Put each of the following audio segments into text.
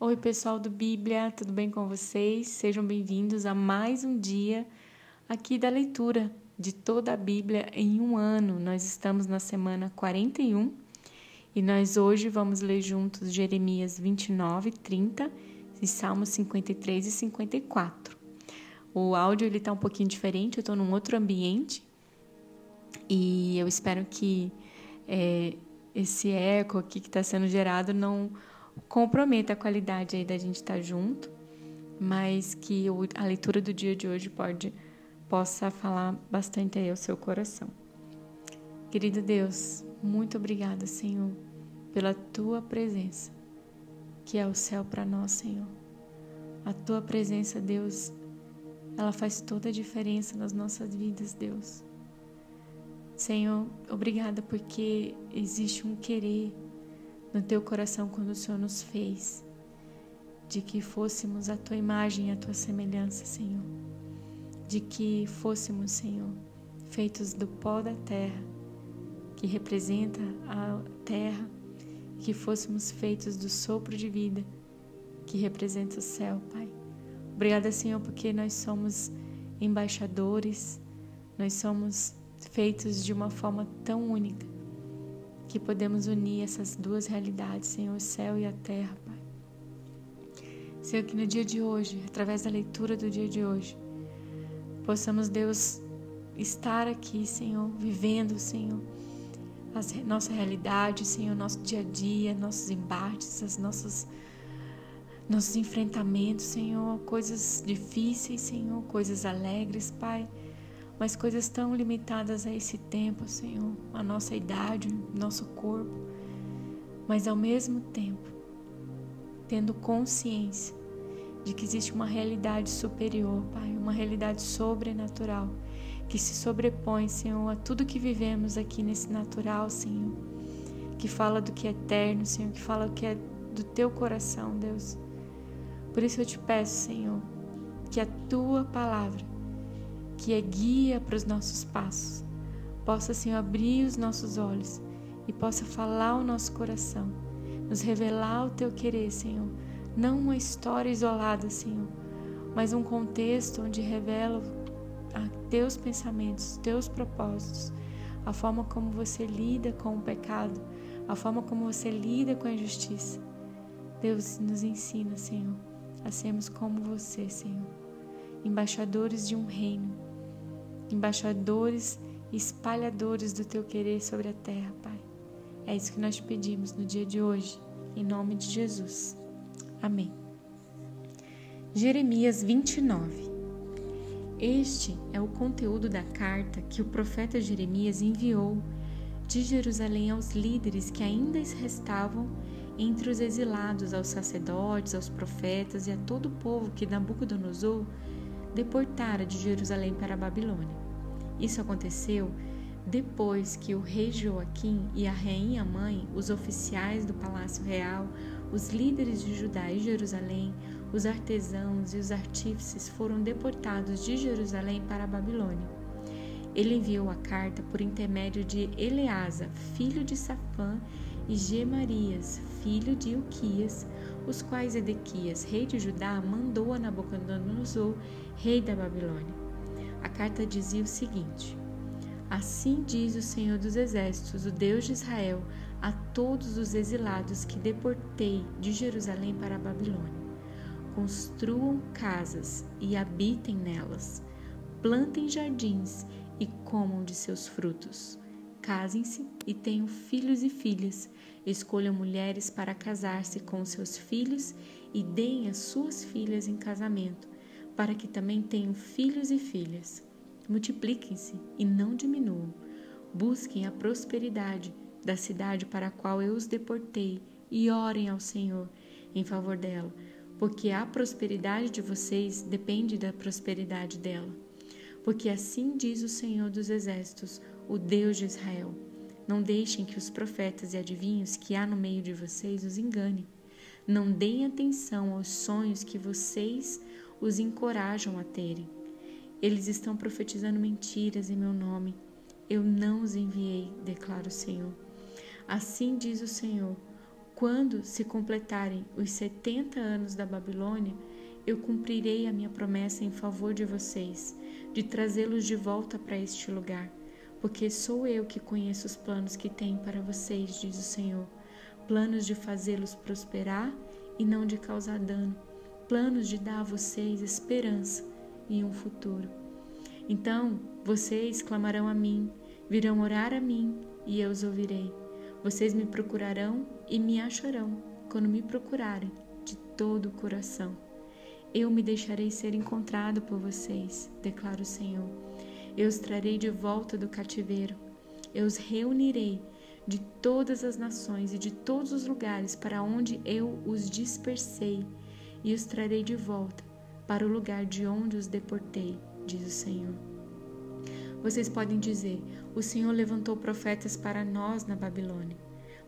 Oi, pessoal do Bíblia, tudo bem com vocês? Sejam bem-vindos a mais um dia aqui da leitura de toda a Bíblia em um ano. Nós estamos na semana 41 e nós hoje vamos ler juntos Jeremias 29, 30 e Salmos 53 e 54. O áudio ele está um pouquinho diferente, eu estou num outro ambiente e eu espero que é, esse eco aqui que está sendo gerado não comprometa a qualidade aí da gente estar tá junto, mas que a leitura do dia de hoje pode possa falar bastante aí ao seu coração. Querido Deus, muito obrigada, Senhor, pela tua presença, que é o céu para nós, Senhor. A tua presença, Deus, ela faz toda a diferença nas nossas vidas, Deus. Senhor, obrigada porque existe um querer no teu coração quando o Senhor nos fez, de que fôssemos a tua imagem e a tua semelhança, Senhor. De que fôssemos, Senhor, feitos do pó da terra, que representa a terra, que fôssemos feitos do sopro de vida, que representa o céu, Pai. Obrigada, Senhor, porque nós somos embaixadores, nós somos feitos de uma forma tão única que podemos unir essas duas realidades, Senhor, o céu e a terra, Pai. Senhor, que no dia de hoje, através da leitura do dia de hoje, possamos, Deus, estar aqui, Senhor, vivendo, Senhor, a nossa realidade, Senhor, nosso dia a dia, nossos embates, as nossas nossos enfrentamentos, Senhor, coisas difíceis, Senhor, coisas alegres, Pai mas coisas tão limitadas a esse tempo, Senhor, a nossa idade, nosso corpo, mas ao mesmo tempo, tendo consciência de que existe uma realidade superior, Pai, uma realidade sobrenatural que se sobrepõe, Senhor, a tudo que vivemos aqui nesse natural, Senhor, que fala do que é eterno, Senhor, que fala do que é do teu coração, Deus. Por isso eu te peço, Senhor, que a tua palavra que é guia para os nossos passos, possa, Senhor, abrir os nossos olhos e possa falar ao nosso coração, nos revelar o teu querer, Senhor. Não uma história isolada, Senhor, mas um contexto onde revela teus pensamentos, teus propósitos, a forma como você lida com o pecado, a forma como você lida com a injustiça. Deus nos ensina, Senhor, a sermos como você, Senhor, embaixadores de um reino embaixadores e espalhadores do teu querer sobre a terra, Pai. É isso que nós te pedimos no dia de hoje, em nome de Jesus. Amém. Jeremias 29. Este é o conteúdo da carta que o profeta Jeremias enviou de Jerusalém aos líderes que ainda restavam entre os exilados, aos sacerdotes, aos profetas e a todo o povo que Nabucodonosor deportara de Jerusalém para a Babilônia. Isso aconteceu depois que o rei Joaquim e a rainha mãe, os oficiais do palácio real, os líderes de Judá e Jerusalém, os artesãos e os artífices foram deportados de Jerusalém para a Babilônia. Ele enviou a carta por intermédio de Eleasa, filho de Safã, e Gemarias, filho de Uquias, os quais Edequias, rei de Judá, mandou a Nabucodonosor, rei da Babilônia. A carta dizia o seguinte: Assim diz o Senhor dos Exércitos, o Deus de Israel, a todos os exilados que deportei de Jerusalém para a Babilônia: Construam casas e habitem nelas, plantem jardins e comam de seus frutos. Casem-se e tenham filhos e filhas. Escolham mulheres para casar-se com seus filhos e deem as suas filhas em casamento para que também tenham filhos e filhas. Multipliquem-se e não diminuam. Busquem a prosperidade da cidade para a qual eu os deportei e orem ao Senhor em favor dela, porque a prosperidade de vocês depende da prosperidade dela. Porque assim diz o Senhor dos Exércitos, o Deus de Israel: Não deixem que os profetas e adivinhos que há no meio de vocês os enganem. Não deem atenção aos sonhos que vocês os encorajam a terem. Eles estão profetizando mentiras em meu nome. Eu não os enviei, declara o Senhor. Assim diz o Senhor: quando se completarem os setenta anos da Babilônia, eu cumprirei a minha promessa em favor de vocês, de trazê-los de volta para este lugar, porque sou eu que conheço os planos que tenho para vocês, diz o Senhor, planos de fazê-los prosperar e não de causar dano, planos de dar a vocês esperança e um futuro. Então vocês clamarão a mim, virão orar a mim e eu os ouvirei. Vocês me procurarão e me acharão quando me procurarem de todo o coração. Eu me deixarei ser encontrado por vocês, declara o Senhor. Eu os trarei de volta do cativeiro. Eu os reunirei de todas as nações e de todos os lugares para onde eu os dispersei, e os trarei de volta para o lugar de onde os deportei, diz o Senhor. Vocês podem dizer: O Senhor levantou profetas para nós na Babilônia.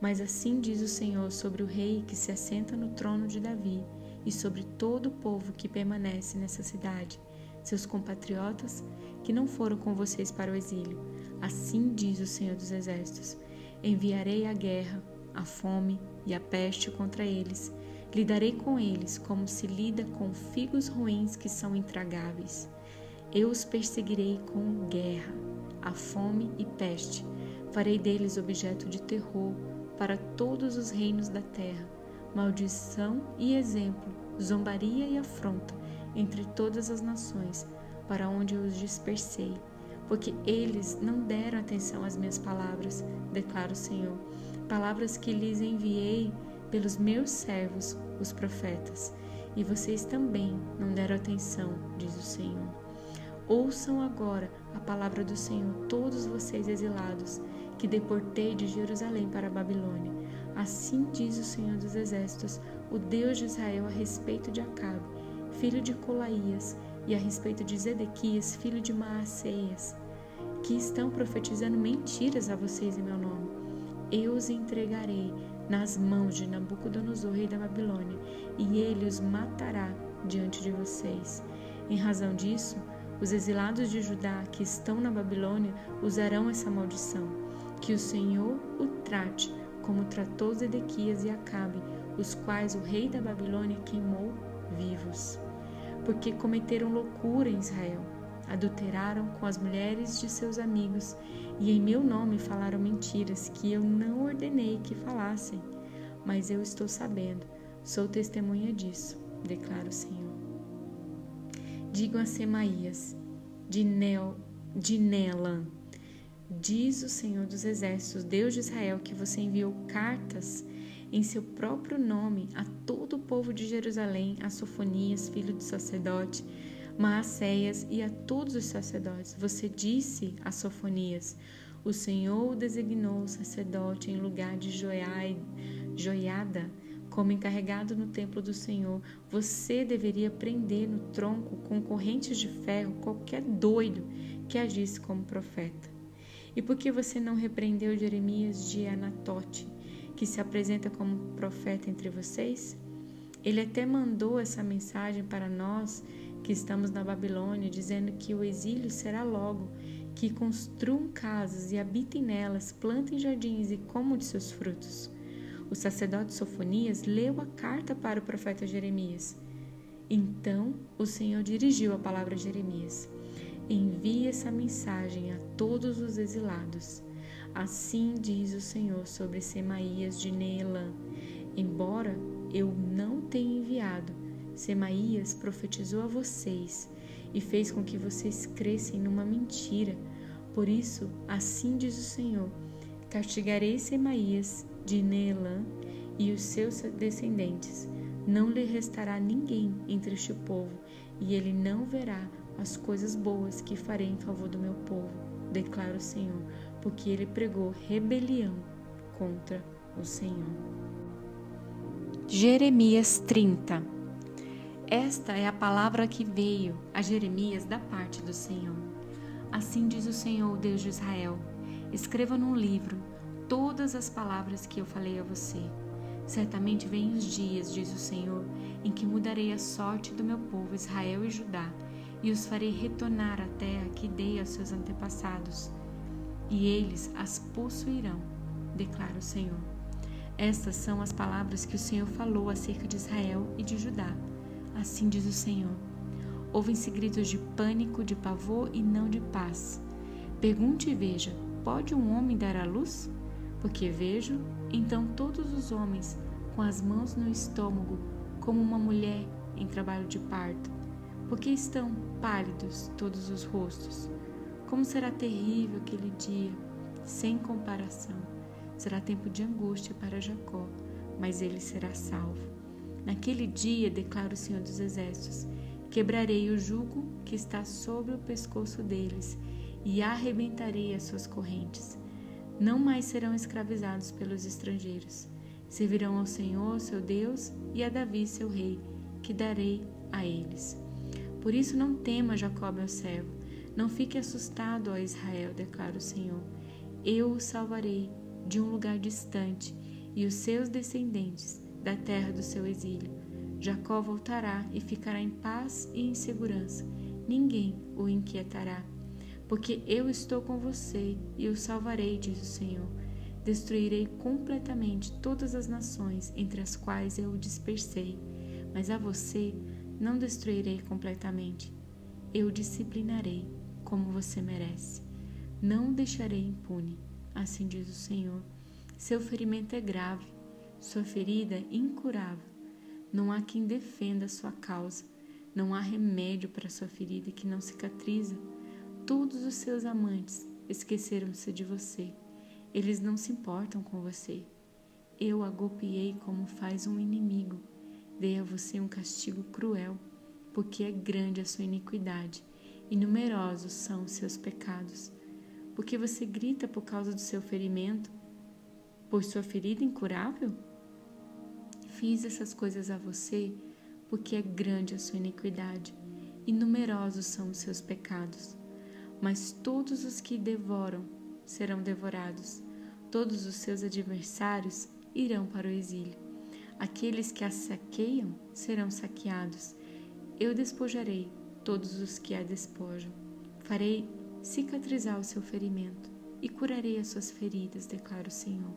Mas assim diz o Senhor sobre o rei que se assenta no trono de Davi e sobre todo o povo que permanece nessa cidade, seus compatriotas que não foram com vocês para o exílio. Assim diz o Senhor dos Exércitos: Enviarei a guerra, a fome e a peste contra eles. Lidarei com eles como se lida com figos ruins que são intragáveis. Eu os perseguirei com guerra, a fome e peste. Farei deles objeto de terror para todos os reinos da terra maldição e exemplo, zombaria e afronta entre todas as nações, para onde eu os dispersei, porque eles não deram atenção às minhas palavras, declara o Senhor, palavras que lhes enviei pelos meus servos, os profetas, e vocês também não deram atenção, diz o Senhor. Ouçam agora a palavra do Senhor, todos vocês exilados, que deportei de Jerusalém para a Babilônia Assim diz o Senhor dos Exércitos, o Deus de Israel, a respeito de Acabe, filho de Colaías, e a respeito de Zedequias, filho de Maaceias, que estão profetizando mentiras a vocês em meu nome. Eu os entregarei nas mãos de Nabucodonosor, rei da Babilônia, e ele os matará diante de vocês. Em razão disso, os exilados de Judá que estão na Babilônia usarão essa maldição. Que o Senhor o trate como tratou Zedequias e Acabe, os quais o rei da Babilônia queimou vivos. Porque cometeram loucura em Israel, adulteraram com as mulheres de seus amigos e em meu nome falaram mentiras que eu não ordenei que falassem. Mas eu estou sabendo, sou testemunha disso, declara o Senhor. Digam a Semaías, de, Nel, de Nelan, Diz o Senhor dos Exércitos, Deus de Israel, que você enviou cartas em seu próprio nome a todo o povo de Jerusalém, a Sofonias, filho do sacerdote, Maacéias e a todos os sacerdotes. Você disse a Sofonias: O Senhor o designou sacerdote em lugar de Joiada, como encarregado no templo do Senhor. Você deveria prender no tronco com correntes de ferro qualquer doido que agisse como profeta. E por que você não repreendeu Jeremias de Anatote, que se apresenta como profeta entre vocês? Ele até mandou essa mensagem para nós que estamos na Babilônia, dizendo que o exílio será logo, que construam casas e habitem nelas, plantem jardins e comam de seus frutos. O sacerdote Sofonias leu a carta para o profeta Jeremias. Então o Senhor dirigiu a palavra a Jeremias. Envie essa mensagem a todos os exilados. Assim diz o Senhor sobre Semaías de Neelã. Embora eu não tenha enviado, Semaías profetizou a vocês e fez com que vocês crescem numa mentira. Por isso, assim diz o Senhor: castigarei Semaías de Neelã e os seus descendentes. Não lhe restará ninguém entre este povo, e ele não verá as coisas boas que farei em favor do meu povo, declara o Senhor, porque ele pregou rebelião contra o Senhor. Jeremias 30 Esta é a palavra que veio a Jeremias da parte do Senhor. Assim diz o Senhor, Deus de Israel: Escreva num livro todas as palavras que eu falei a você. Certamente vêm os dias, diz o Senhor, em que mudarei a sorte do meu povo Israel e Judá e os farei retornar à terra que dei aos seus antepassados, e eles as possuirão, declara o Senhor. Estas são as palavras que o Senhor falou acerca de Israel e de Judá. Assim diz o Senhor. Ouvem-se gritos de pânico, de pavor e não de paz. Pergunte e veja: pode um homem dar à luz? Porque vejo, então, todos os homens com as mãos no estômago, como uma mulher em trabalho de parto. Porque estão pálidos todos os rostos. Como será terrível aquele dia, sem comparação. Será tempo de angústia para Jacó, mas ele será salvo. Naquele dia, declara o Senhor dos Exércitos, quebrarei o jugo que está sobre o pescoço deles e arrebentarei as suas correntes. Não mais serão escravizados pelos estrangeiros. Servirão ao Senhor, seu Deus, e a Davi, seu rei, que darei a eles. Por isso não tema Jacó, meu servo, não fique assustado, ó Israel, declara o Senhor. Eu o salvarei de um lugar distante e os seus descendentes da terra do seu exílio. Jacó voltará e ficará em paz e em segurança. Ninguém o inquietará porque eu estou com você e o salvarei, diz o Senhor. Destruirei completamente todas as nações entre as quais eu o dispersei, mas a você não destruirei completamente. Eu o disciplinarei como você merece. Não o deixarei impune, assim diz o Senhor. Seu ferimento é grave, sua ferida incurável. Não há quem defenda a sua causa. Não há remédio para sua ferida que não cicatriza. Todos os seus amantes esqueceram-se de você. Eles não se importam com você. Eu a golpeei como faz um inimigo. Dei a você um castigo cruel, porque é grande a sua iniquidade e numerosos são os seus pecados. Porque você grita por causa do seu ferimento, por sua ferida incurável? Fiz essas coisas a você porque é grande a sua iniquidade e numerosos são os seus pecados mas todos os que devoram serão devorados, todos os seus adversários irão para o exílio. Aqueles que a saqueiam serão saqueados. Eu despojarei todos os que a despojam. Farei cicatrizar o seu ferimento e curarei as suas feridas, declara o Senhor.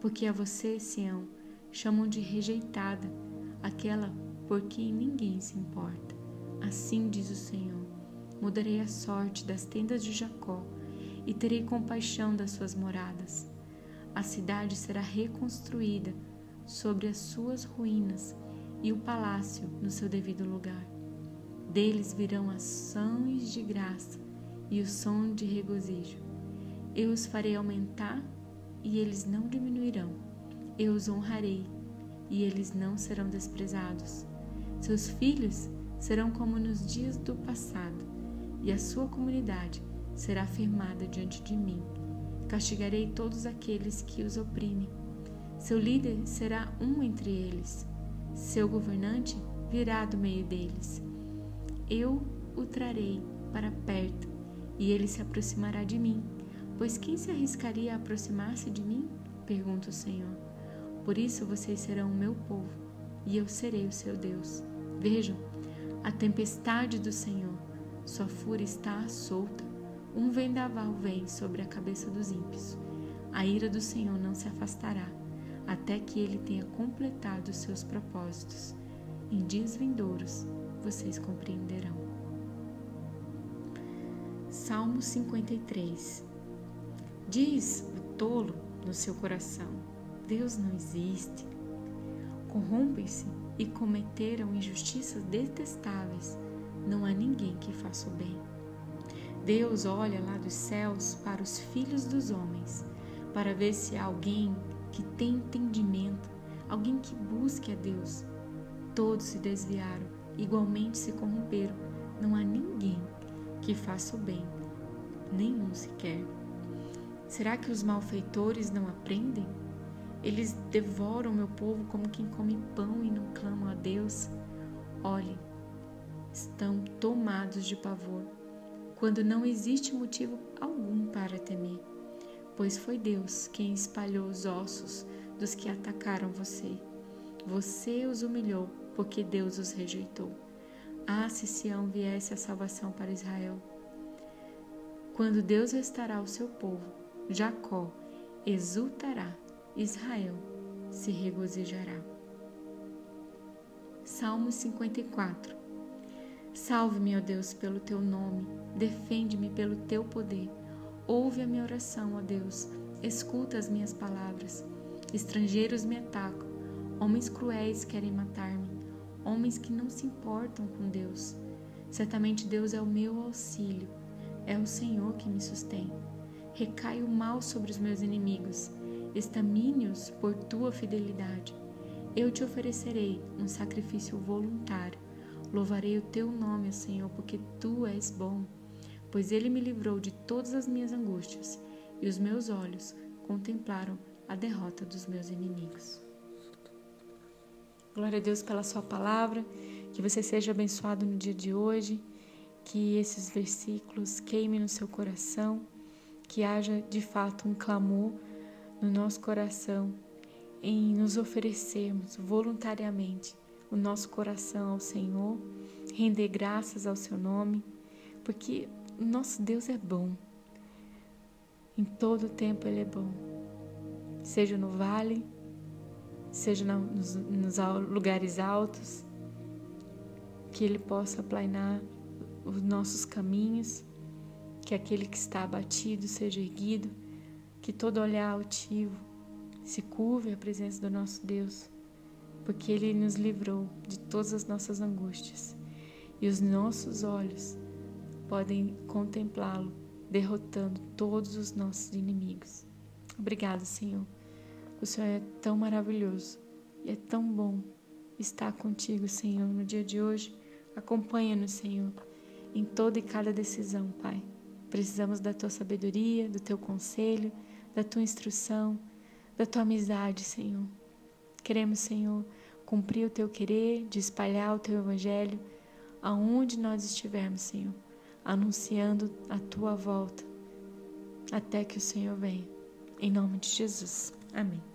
Porque a você, Sião, chamam de rejeitada, aquela por quem ninguém se importa. Assim diz o Senhor mudarei a sorte das tendas de Jacó e terei compaixão das suas moradas. A cidade será reconstruída sobre as suas ruínas e o palácio no seu devido lugar. Deles virão ações de graça e o som de regozijo. Eu os farei aumentar e eles não diminuirão. Eu os honrarei e eles não serão desprezados. Seus filhos serão como nos dias do passado e a sua comunidade será firmada diante de mim. Castigarei todos aqueles que os oprimem. Seu líder será um entre eles. Seu governante virá do meio deles. Eu o trarei para perto e ele se aproximará de mim. Pois quem se arriscaria a aproximar-se de mim? Pergunta o Senhor. Por isso vocês serão o meu povo e eu serei o seu Deus. Vejam, a tempestade do Senhor sua fúria está solta. Um vendaval vem sobre a cabeça dos ímpios. A ira do Senhor não se afastará, até que ele tenha completado os seus propósitos. Em dias vindouros vocês compreenderão. Salmo 53 Diz o tolo no seu coração: Deus não existe. Corrompem-se e cometeram injustiças detestáveis não há ninguém que faça o bem. Deus olha lá dos céus para os filhos dos homens, para ver se há alguém que tem entendimento, alguém que busque a Deus. Todos se desviaram, igualmente se corromperam. Não há ninguém que faça o bem, nenhum sequer. Será que os malfeitores não aprendem? Eles devoram meu povo como quem come pão e não clamam a Deus. Olhe, estão tomados de pavor, quando não existe motivo algum para temer, pois foi Deus quem espalhou os ossos dos que atacaram você. Você os humilhou, porque Deus os rejeitou. Ah, se Sião viesse a salvação para Israel! Quando Deus restará o seu povo, Jacó exultará, Israel se regozijará. Salmo 54 Salve-me, ó Deus, pelo teu nome, defende-me pelo teu poder. Ouve a minha oração, ó Deus, escuta as minhas palavras. Estrangeiros me atacam, homens cruéis querem matar-me, homens que não se importam com Deus. Certamente Deus é o meu auxílio, é o Senhor que me sustém. Recai o mal sobre os meus inimigos, estamine-os por tua fidelidade. Eu te oferecerei um sacrifício voluntário Louvarei o teu nome, Senhor, porque tu és bom, pois ele me livrou de todas as minhas angústias e os meus olhos contemplaram a derrota dos meus inimigos. Glória a Deus pela Sua palavra, que você seja abençoado no dia de hoje, que esses versículos queimem no seu coração, que haja de fato um clamor no nosso coração em nos oferecermos voluntariamente o nosso coração ao Senhor, render graças ao seu nome, porque o nosso Deus é bom. Em todo tempo Ele é bom. Seja no vale, seja nos, nos lugares altos, que Ele possa aplainar os nossos caminhos, que aquele que está abatido seja erguido, que todo olhar altivo se curve à presença do nosso Deus porque Ele nos livrou de todas as nossas angústias e os nossos olhos podem contemplá-lo, derrotando todos os nossos inimigos. Obrigado, Senhor. O Senhor é tão maravilhoso e é tão bom estar contigo, Senhor, no dia de hoje. Acompanha-nos, Senhor, em toda e cada decisão, Pai. Precisamos da tua sabedoria, do teu conselho, da tua instrução, da tua amizade, Senhor. Queremos, Senhor, cumprir o teu querer, de espalhar o teu evangelho aonde nós estivermos, Senhor, anunciando a tua volta até que o Senhor venha. Em nome de Jesus. Amém.